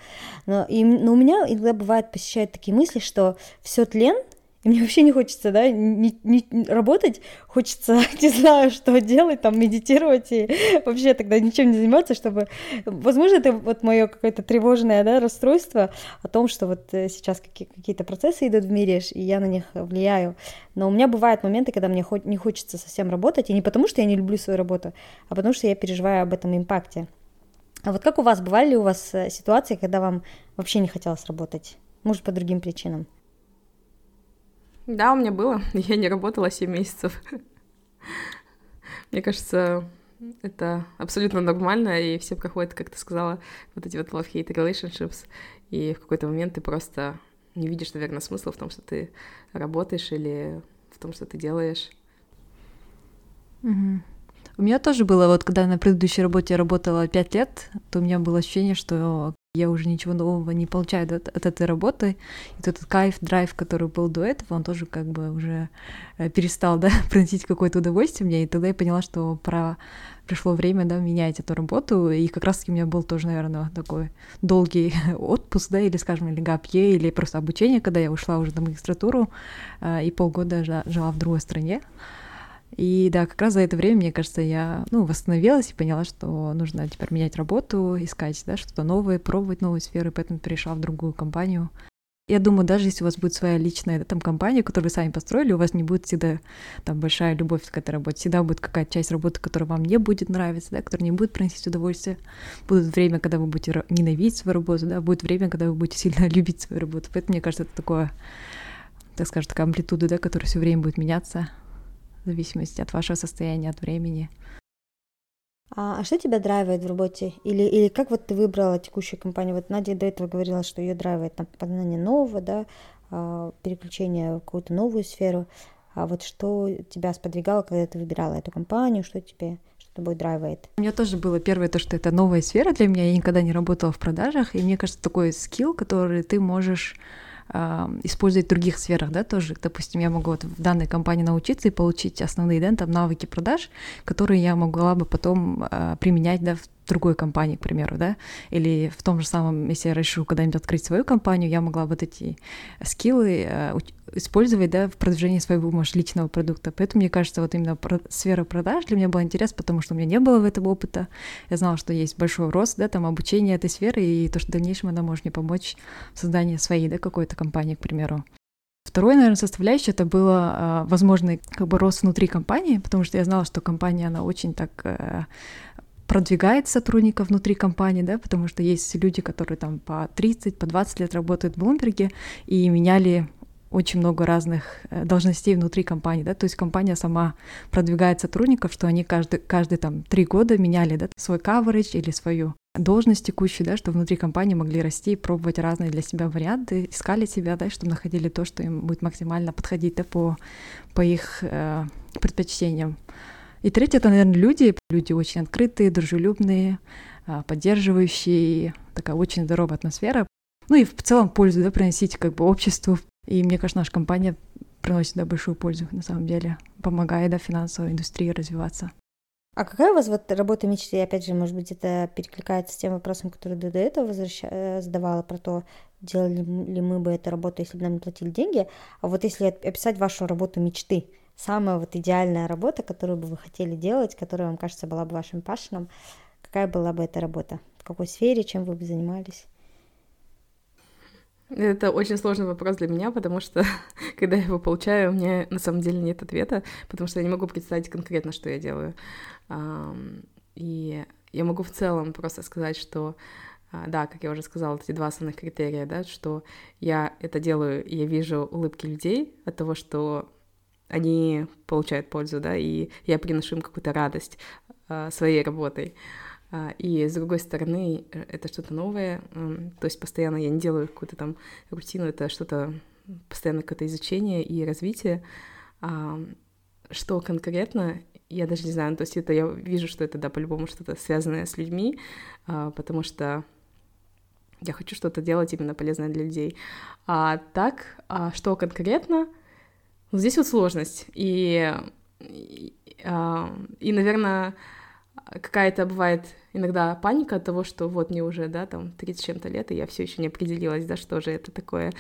Speaker 2: Но, и, но у меня иногда бывает посещают такие мысли, что все тлен, и мне вообще не хочется, да, не, не, работать, хочется, не знаю, что делать, там, медитировать и вообще тогда ничем не заниматься, чтобы... Возможно, это вот мое какое-то тревожное, да, расстройство о том, что вот э, сейчас какие- какие-то процессы идут в мире, и я на них влияю. Но у меня бывают моменты, когда мне не хочется совсем работать, и не потому, что я не люблю свою работу, а потому, что я переживаю об этом импакте. А вот как у вас, бывали ли у вас э, ситуации, когда вам вообще не хотелось работать? Может, по другим причинам?
Speaker 3: Да, у меня было. Я не работала 7 месяцев. Мне кажется, это абсолютно нормально, и все проходят, как ты сказала, вот эти вот love-hate relationships, и в какой-то момент ты просто не видишь, наверное, смысла в том, что ты работаешь или в том, что ты делаешь.
Speaker 1: Угу. У меня тоже было, вот когда на предыдущей работе я работала 5 лет, то у меня было ощущение, что я уже ничего нового не получаю от, от этой работы. И тот кайф, драйв, который был до этого, он тоже как бы уже э, перестал, да, приносить какое-то удовольствие мне. И тогда я поняла, что пора пришло время, да, менять эту работу, и как раз-таки у меня был тоже, наверное, такой долгий отпуск, да, или, скажем, или гапье, или просто обучение, когда я ушла уже на магистратуру, э, и полгода жила в другой стране, и да, как раз за это время, мне кажется, я ну, восстановилась и поняла, что нужно теперь менять работу, искать да, что-то новое, пробовать новые сферы, поэтому перешла в другую компанию. Я думаю, даже если у вас будет своя личная да, там компания, которую вы сами построили, у вас не будет всегда там большая любовь к этой работе. Всегда будет какая-то часть работы, которая вам не будет нравиться, да, которая не будет приносить удовольствие. Будет время, когда вы будете ненавидеть свою работу, да, будет время, когда вы будете сильно любить свою работу. Поэтому, мне кажется, это такое, так скажем, такая амплитуда, да, которая все время будет меняться в зависимости от вашего состояния, от времени.
Speaker 2: А, а что тебя драйвает в работе? Или, или как вот ты выбрала текущую компанию? Вот Надя до этого говорила, что ее драйвает там, познание нового, да, а, переключение в какую-то новую сферу. А вот что тебя сподвигало, когда ты выбирала эту компанию, что тебе что тобой драйвает?
Speaker 1: У меня тоже было первое то, что это новая сфера для меня. Я никогда не работала в продажах, и мне кажется, такой скилл, который ты можешь использовать в других сферах, да, тоже. Допустим, я могу вот в данной компании научиться и получить основные, да, там, навыки продаж, которые я могла бы потом э, применять, да, в другой компании, к примеру, да, или в том же самом, если я решу когда-нибудь открыть свою компанию, я могла вот эти скиллы э, использовать, да, в продвижении своего, может, личного продукта. Поэтому, мне кажется, вот именно сфера продаж для меня была интересна, потому что у меня не было в этом опыта. Я знала, что есть большой рост, да, там обучение этой сферы, и то, что в дальнейшем она может мне помочь в создании своей, да, какой-то компании, к примеру. Второе, наверное, составляющее это было э, возможный как бы рост внутри компании, потому что я знала, что компания, она очень так э, продвигает сотрудников внутри компании, да, потому что есть люди, которые там по 30, по 20 лет работают в Блумберге и меняли очень много разных э, должностей внутри компании, да, то есть компания сама продвигает сотрудников, что они каждый, каждый там три года меняли, да, свой coverage или свою должность текущую, да, что внутри компании могли расти, пробовать разные для себя варианты, искали себя, да, чтобы находили то, что им будет максимально подходить, да, по, по их э, предпочтениям. И третье, это, наверное, люди. Люди очень открытые, дружелюбные, а, поддерживающие, такая очень здоровая атмосфера. Ну и в целом пользу, да, приносить как бы обществу. И мне кажется, наша компания приносит, да, большую пользу, на самом деле, помогая, да, финансовой индустрии развиваться.
Speaker 2: А какая у вас вот работа мечты? Опять же, может быть, это перекликается с тем вопросом, который ты до этого возвращ... Э, задавала про то, делали ли мы бы эту работу, если бы нам не платили деньги. А вот если описать вашу работу мечты, самая вот идеальная работа, которую бы вы хотели делать, которая вам кажется была бы вашим пашином, какая была бы эта работа? В какой сфере, чем вы бы занимались?
Speaker 3: Это очень сложный вопрос для меня, потому что, когда я его получаю, у меня на самом деле нет ответа, потому что я не могу представить конкретно, что я делаю. И я могу в целом просто сказать, что а, да, как я уже сказала, эти два основных критерия, да, что я это делаю, и я вижу улыбки людей от того, что они получают пользу, да, и я приношу им какую-то радость э, своей работой. Uh, и с другой стороны, э, это что-то новое, то есть постоянно я не делаю какую-то там рутину, это что-то, постоянно какое-то изучение и развитие. Uh, что конкретно, я даже не знаю, то есть это я вижу, что это, да, по-любому что-то связанное с людьми, потому что я хочу что-то делать именно полезное для людей. А так, а что конкретно, вот здесь вот сложность. И, и, а, и наверное, какая-то бывает иногда паника от того, что вот мне уже, да, там 30 чем-то лет, и я все еще не определилась, да, что же это такое.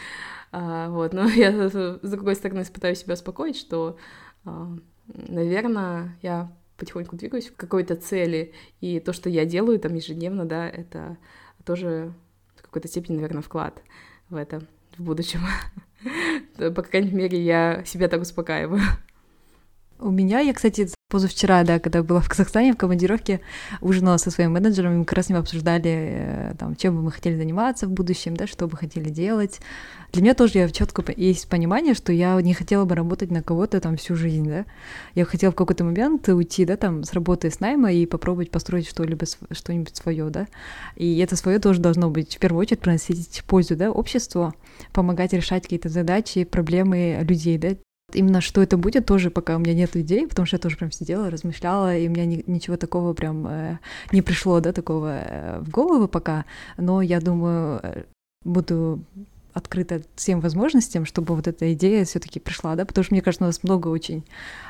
Speaker 3: А, вот, но я, с другой стороны, пытаюсь себя успокоить, что, а, наверное, я потихоньку двигаюсь к какой-то цели, и то, что я делаю там ежедневно, да, это тоже в какой-то степени, наверное, вклад в это в будущем. По крайней мере, я себя так успокаиваю.
Speaker 1: У меня, я, кстати, позавчера, да, когда была в Казахстане в командировке, ужинала со своим менеджером, и мы как раз с ним обсуждали, э, там, чем бы мы хотели заниматься в будущем, да, что бы хотели делать. Для меня тоже я четко есть понимание, что я не хотела бы работать на кого-то там всю жизнь, да. Я хотела в какой-то момент уйти, да, там, с работы с найма и попробовать построить что-либо, что-нибудь свое, да. И это свое тоже должно быть, в первую очередь, приносить пользу, да, обществу, помогать решать какие-то задачи, проблемы людей, да, Именно что это будет, тоже пока у меня нет идей, потому что я тоже прям сидела, размышляла, и у меня ни, ничего такого прям э, не пришло, да, такого э, в голову пока, но я думаю, э, буду открыта всем возможностям, чтобы вот эта идея все-таки пришла, да, потому что мне кажется, у нас много очень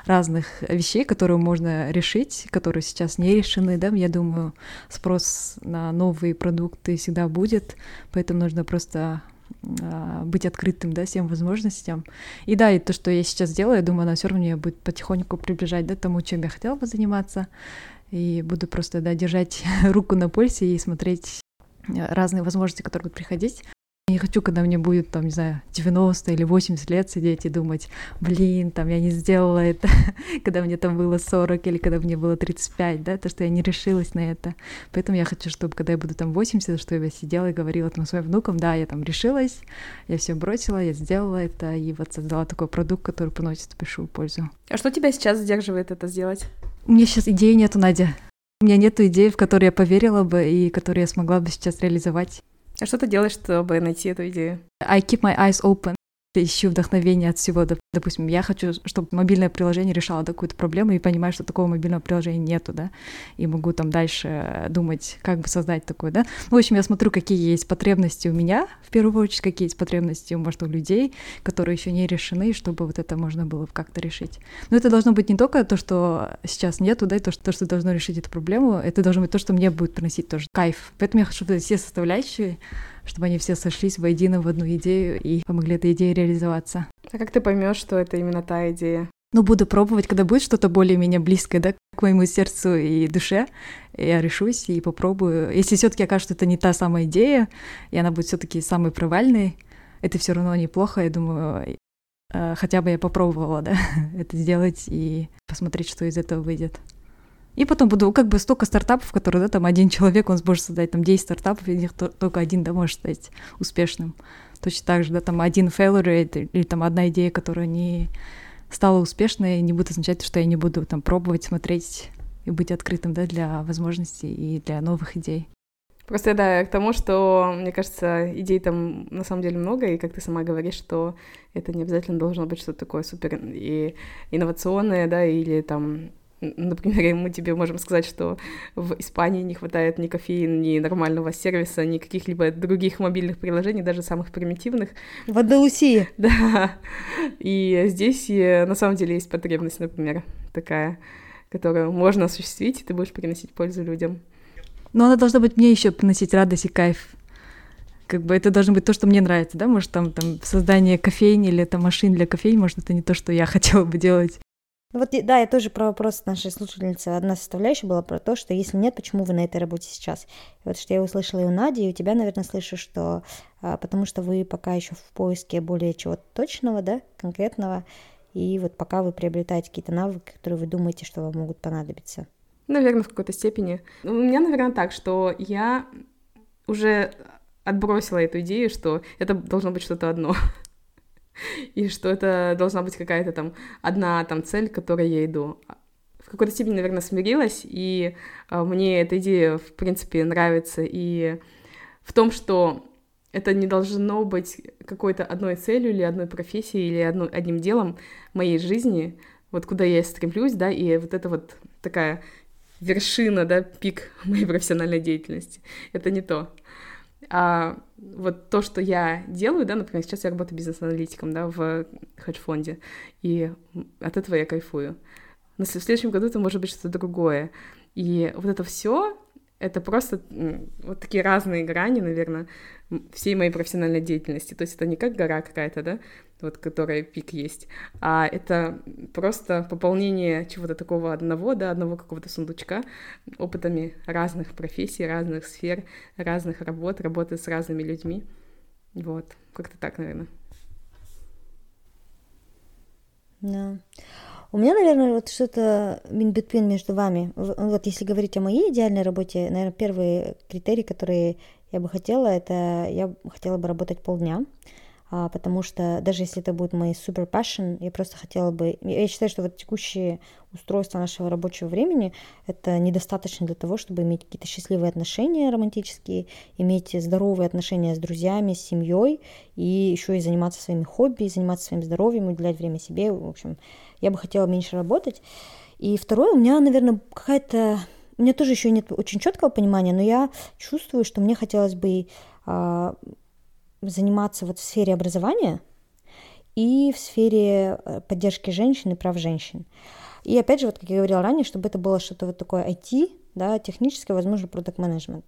Speaker 1: разных вещей, которые можно решить, которые сейчас не решены, да, я думаю, спрос на новые продукты всегда будет, поэтому нужно просто быть открытым, да, всем возможностям. И да, и то, что я сейчас делаю, я думаю, она все равно меня будет потихоньку приближать, да, тому, чем я хотела бы заниматься. И буду просто, да, держать руку на пульсе и смотреть разные возможности, которые будут приходить. Я не хочу, когда мне будет, там, не знаю, 90 или 80 лет сидеть и думать, блин, там, я не сделала это, когда мне там было 40 или когда мне было 35, да, то, что я не решилась на это. Поэтому я хочу, чтобы, когда я буду там 80, что я сидела и говорила там своим внукам, да, я там решилась, я все бросила, я сделала это, и вот создала такой продукт, который приносит большую пользу.
Speaker 3: А что тебя сейчас задерживает это сделать?
Speaker 1: У меня сейчас идеи нету, Надя. У меня нету идей, в которые я поверила бы и которые я смогла бы сейчас реализовать.
Speaker 3: А что ты делаешь, чтобы найти эту идею?
Speaker 1: I keep my eyes open ищу вдохновение от всего. Допустим, я хочу, чтобы мобильное приложение решало какую-то проблему и понимаю, что такого мобильного приложения нету, да, и могу там дальше думать, как бы создать такое, да. Ну, в общем, я смотрю, какие есть потребности у меня, в первую очередь, какие есть потребности, может, у людей, которые еще не решены, чтобы вот это можно было как-то решить. Но это должно быть не только то, что сейчас нету, да, и то, что, то, что должно решить эту проблему, это должно быть то, что мне будет приносить тоже кайф. Поэтому я хочу, чтобы все составляющие чтобы они все сошлись воедино в одну идею и помогли этой идее реализоваться.
Speaker 3: А как ты поймешь, что это именно та идея?
Speaker 1: Ну, буду пробовать, когда будет что-то более-менее близкое, да, к моему сердцу и душе, я решусь и попробую. Если все таки окажется, что это не та самая идея, и она будет все таки самой провальной, это все равно неплохо, я думаю, э, хотя бы я попробовала, да, это сделать и посмотреть, что из этого выйдет. И потом буду, как бы столько стартапов, которые, да, там один человек, он сможет создать там 10 стартапов, и них только один, да, может стать успешным. Точно так же, да, там один failure или там одна идея, которая не стала успешной, не будет означать, что я не буду там пробовать, смотреть и быть открытым, да, для возможностей и для новых идей.
Speaker 3: Просто, да, к тому, что, мне кажется, идей там на самом деле много, и как ты сама говоришь, что это не обязательно должно быть что-то такое супер и инновационное, да, или там Например, мы тебе можем сказать, что в Испании не хватает ни кофеина, ни нормального сервиса, ни каких-либо других мобильных приложений, даже самых примитивных.
Speaker 2: В Андалусии.
Speaker 3: Да. И здесь на самом деле есть потребность, например, такая, которую можно осуществить, и ты будешь приносить пользу людям.
Speaker 1: Но она должна быть мне еще приносить радость и кайф. Как бы это должно быть то, что мне нравится, да? Может, там, там создание кофейни или это машин для кофейни, может, это не то, что я хотела бы делать.
Speaker 2: Ну вот, да, я тоже про вопрос нашей слушательницы. Одна составляющая была про то, что если нет, почему вы на этой работе сейчас? И вот что я услышала и у Нади, и у тебя, наверное, слышу, что а, потому что вы пока еще в поиске более чего-то точного, да, конкретного, и вот пока вы приобретаете какие-то навыки, которые вы думаете, что вам могут понадобиться.
Speaker 3: Наверное, в какой-то степени. У меня, наверное, так, что я уже отбросила эту идею, что это должно быть что-то одно и что это должна быть какая-то там одна там цель, к которой я иду. В какой-то степени, наверное, смирилась, и э, мне эта идея, в принципе, нравится, и в том, что это не должно быть какой-то одной целью или одной профессией или одно, одним делом моей жизни, вот куда я стремлюсь, да, и вот это вот такая вершина, да, пик моей профессиональной деятельности. Это не то. А вот то, что я делаю, да, например, сейчас я работаю бизнес-аналитиком, да, в хедж-фонде, и от этого я кайфую. Но в следующем году это может быть что-то другое. И вот это все это просто вот такие разные грани, наверное, всей моей профессиональной деятельности. То есть это не как гора какая-то, да, вот которая пик есть, а это просто пополнение чего-то такого одного, да, одного какого-то сундучка опытами разных профессий, разных сфер, разных работ, работы с разными людьми. Вот, как-то так, наверное.
Speaker 2: Да. No. У меня, наверное, вот что-то in между вами. Вот если говорить о моей идеальной работе, наверное, первый критерий, который я бы хотела, это я хотела бы работать полдня, а, потому что даже если это будет мой супер passion, я просто хотела бы... Я считаю, что вот текущее устройство нашего рабочего времени — это недостаточно для того, чтобы иметь какие-то счастливые отношения романтические, иметь здоровые отношения с друзьями, с семьей, и еще и заниматься своими хобби, заниматься своим здоровьем, уделять время себе. В общем, я бы хотела меньше работать. И второе, у меня, наверное, какая-то... У меня тоже еще нет очень четкого понимания, но я чувствую, что мне хотелось бы а, заниматься вот в сфере образования и в сфере э, поддержки женщин и прав женщин. И опять же, вот как я говорила ранее, чтобы это было что-то вот такое IT, да, техническое, возможно, продукт менеджмент.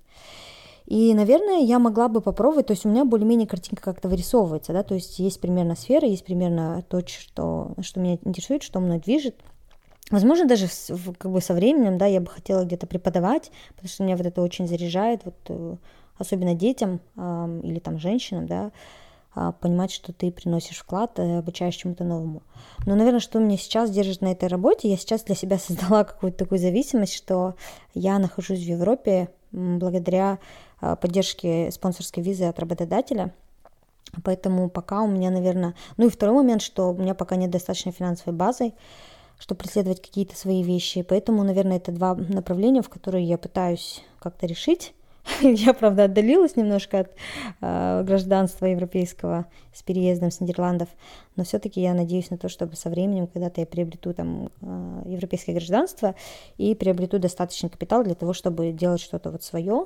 Speaker 2: И, наверное, я могла бы попробовать, то есть у меня более-менее картинка как-то вырисовывается, да, то есть есть примерно сфера, есть примерно то, что, что меня интересует, что мной движет. Возможно, даже как бы со временем, да, я бы хотела где-то преподавать, потому что меня вот это очень заряжает, вот э, особенно детям э, или там женщинам, да, э, понимать, что ты приносишь вклад, э, обучаешь чему-то новому. Но, наверное, что меня сейчас держит на этой работе, я сейчас для себя создала какую-то такую зависимость, что я нахожусь в Европе благодаря э, поддержке спонсорской визы от работодателя. Поэтому пока у меня, наверное... Ну и второй момент, что у меня пока нет достаточной финансовой базы, чтобы преследовать какие-то свои вещи. Поэтому, наверное, это два направления, в которые я пытаюсь как-то решить. Я, правда, отдалилась немножко от э, гражданства европейского с переездом с Нидерландов, но все-таки я надеюсь на то, чтобы со временем когда-то я приобрету там э, европейское гражданство и приобрету достаточный капитал для того, чтобы делать что-то вот свое.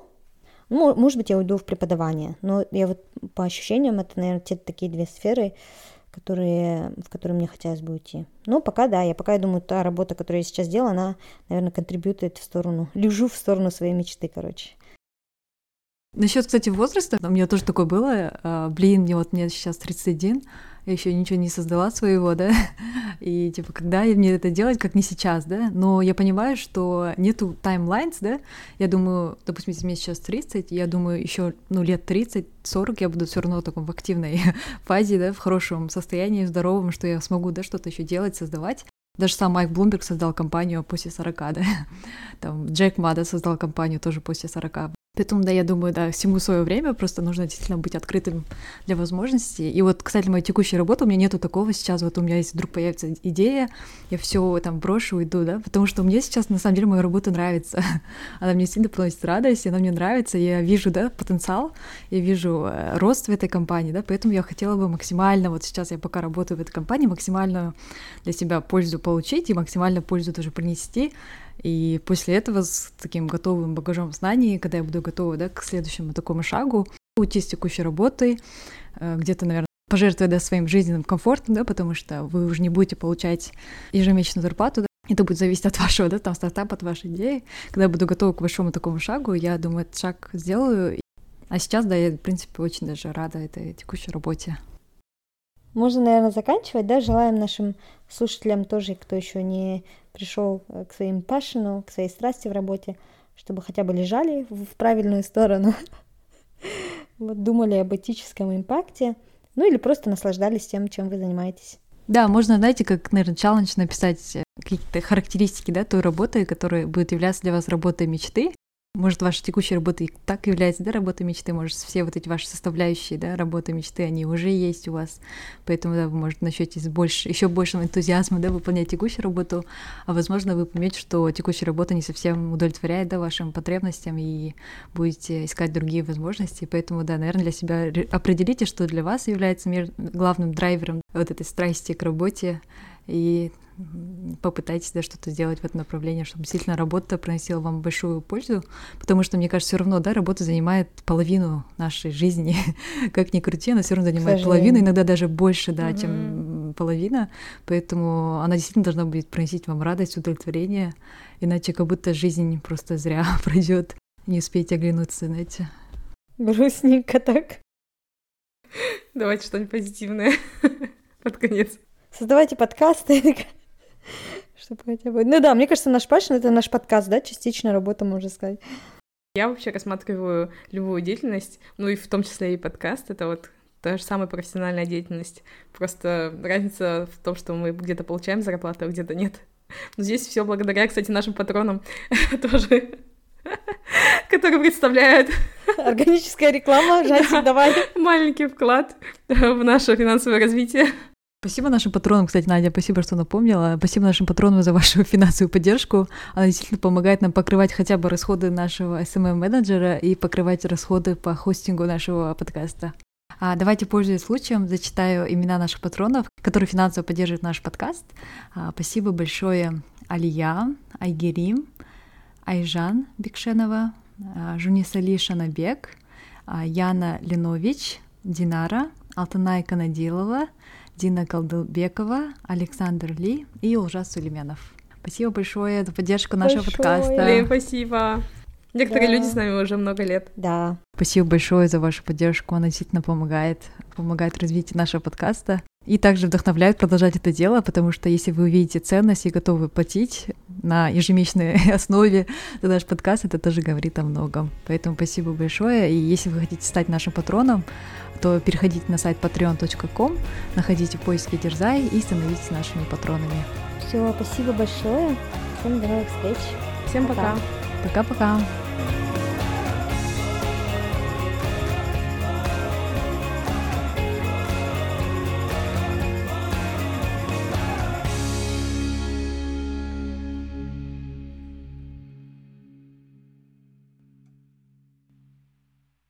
Speaker 2: Ну, может быть, я уйду в преподавание, но я вот по ощущениям это, наверное, те такие две сферы, которые, в которые мне хотелось бы уйти. Но пока да, я пока я думаю, та работа, которую я сейчас делаю, она, наверное, контрибьютит в сторону, лежу в сторону своей мечты, короче.
Speaker 1: Насчет, кстати, возраста, у меня тоже такое было. А, блин, мне вот мне сейчас 31, я еще ничего не создала своего, да, и типа, когда мне это делать, как не сейчас, да, но я понимаю, что нету таймлайнс, да, я думаю, допустим, если мне сейчас 30, я думаю, еще, ну, лет 30-40 я буду все равно в таком в активной фазе, да, в хорошем состоянии, здоровом, что я смогу, да, что-то еще делать, создавать. Даже сам Майк Блумберг создал компанию после 40, да. Там Джек Мада создал компанию тоже после 40. Поэтому, да, я думаю, да, всему свое время, просто нужно действительно быть открытым для возможностей. И вот, кстати, моя текущая работа, у меня нету такого сейчас, вот у меня есть вдруг появится идея, я все там брошу, уйду, да, потому что мне сейчас, на самом деле, моя работа нравится. Она мне сильно приносит радость, она мне нравится, я вижу, да, потенциал, я вижу э, рост в этой компании, да, поэтому я хотела бы максимально, вот сейчас я пока работаю в этой компании, максимально для себя пользу получить и максимально пользу тоже принести, и после этого с таким готовым багажом знаний, когда я буду готова да, к следующему такому шагу, уйти с текущей работы, э, где-то, наверное, пожертвовать да, своим жизненным комфортом, да, потому что вы уже не будете получать ежемесячную зарплату, да, это будет зависеть от вашего, да, там, стартапа, от вашей идеи. Когда я буду готова к большому такому шагу, я думаю, этот шаг сделаю. А сейчас, да, я, в принципе, очень даже рада этой текущей работе.
Speaker 2: Можно, наверное, заканчивать, да? Желаем нашим слушателям тоже, кто еще не пришел э, к своим пашину, к своей страсти в работе, чтобы хотя бы лежали в правильную сторону, вот, думали об этическом импакте, ну или просто наслаждались тем, чем вы занимаетесь.
Speaker 1: Да, можно, знаете, как, наверное, челлендж написать какие-то характеристики, да, той работы, которая будет являться для вас работой мечты, может, ваша текущая работа и так является, да, работой мечты, может, все вот эти ваши составляющие, да, работы мечты, они уже есть у вас, поэтому, да, вы, может, начнете с больше, еще большим энтузиазмом, да, выполнять текущую работу, а, возможно, вы поймете, что текущая работа не совсем удовлетворяет, да, вашим потребностям, и будете искать другие возможности, поэтому, да, наверное, для себя определите, что для вас является главным драйвером вот этой страсти к работе, и попытайтесь да, что-то сделать в этом направлении, чтобы действительно работа приносила вам большую пользу, потому что, мне кажется, все равно, да, работа занимает половину нашей жизни, как ни крути, она все равно занимает половину, иногда даже больше, да, mm-hmm. чем половина, поэтому она действительно должна будет приносить вам радость, удовлетворение, иначе как будто жизнь просто зря пройдет, не успеете оглянуться, знаете.
Speaker 2: Грустненько так.
Speaker 3: Давайте что-нибудь позитивное под конец.
Speaker 2: Создавайте подкасты. Чтобы хотя бы... Ну да, мне кажется, наш пашин — это наш подкаст, да, частичная работа, можно сказать.
Speaker 3: Я вообще рассматриваю любую деятельность, ну и в том числе и подкаст, это вот та же самая профессиональная деятельность. Просто разница в том, что мы где-то получаем зарплату, а где-то нет. Но здесь все благодаря, кстати, нашим патронам тоже который представляет
Speaker 2: Органическая реклама, Жасик, давай.
Speaker 3: маленький вклад в наше финансовое развитие.
Speaker 1: Спасибо нашим патронам, кстати, Надя, спасибо, что напомнила. Спасибо нашим патронам за вашу финансовую поддержку. Она действительно помогает нам покрывать хотя бы расходы нашего SMM-менеджера и покрывать расходы по хостингу нашего подкаста. А давайте, пользуясь случаем, зачитаю имена наших патронов, которые финансово поддерживают наш подкаст. А, спасибо большое Алия, Айгерим, Айжан Бекшенова, а, Жунисали Шанабек, а, Яна Ленович, Динара, Алтанай Канадилова, Дина Колдылбекова, Александр Ли и Улжас Сулейменов. Спасибо большое за поддержку нашего
Speaker 2: Большое.
Speaker 1: подкаста.
Speaker 3: Блин, спасибо. Некоторые
Speaker 2: Да.
Speaker 3: люди с нами уже много лет.
Speaker 2: Да.
Speaker 1: Спасибо большое за вашу поддержку. Она действительно помогает, помогает развитию нашего подкаста. И также вдохновляет продолжать это дело, потому что если вы увидите ценность и готовы платить на ежемесячной основе за наш подкаст, это тоже говорит о многом. Поэтому спасибо большое. И если вы хотите стать нашим патроном, то переходите на сайт patreon.com, находите в поиске Дерзай и становитесь нашими патронами.
Speaker 2: Все, спасибо большое. Всем до новых встреч.
Speaker 3: Всем пока.
Speaker 1: Пока-пока!